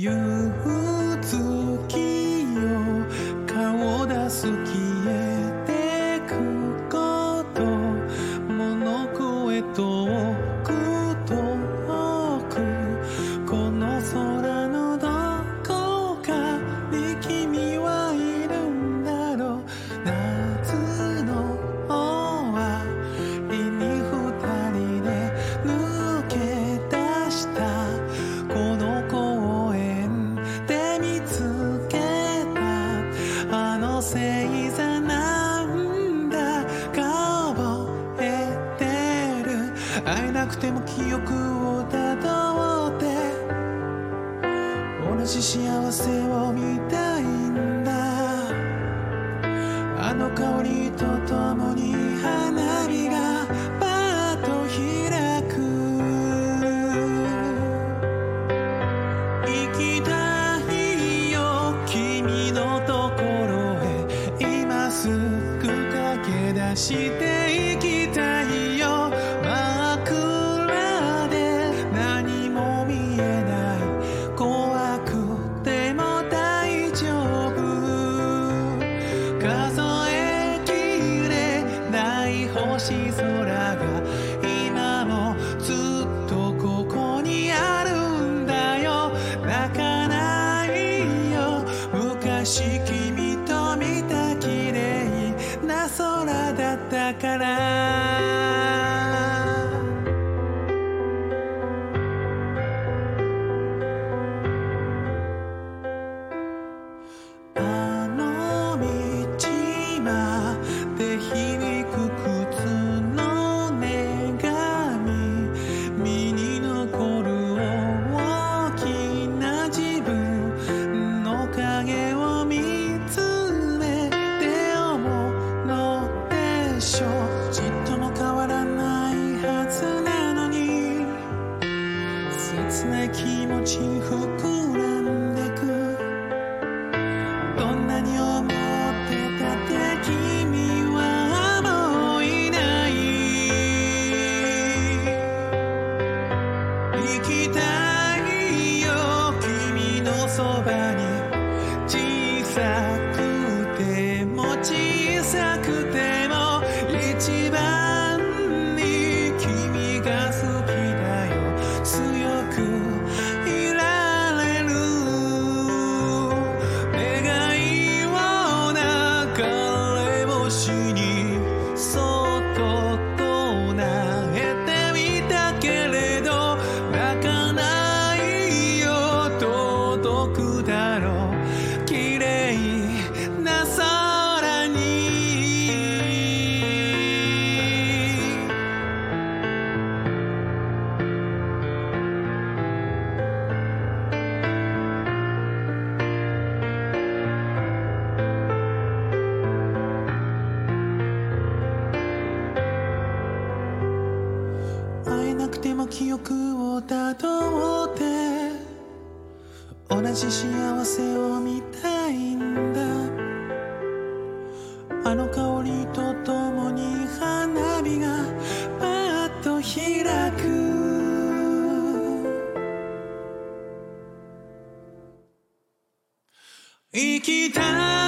有。星座なんだ。か覚えてる。会えなくても記憶をたどって。同じ幸せを見た空が今もずっとここにあるんだよ。泣かないよ。昔君と見た綺麗な空だったから。あでしょう。ちっとも変わらないはずなのに。切ない気持ち膨らんでく。どんなに思ってたって君はもういない。行きたいよ。君のそばに。小さくれ星をたどって同じ幸せを見たいんだ。あの香りとともに花火がパッと開く。生きたい。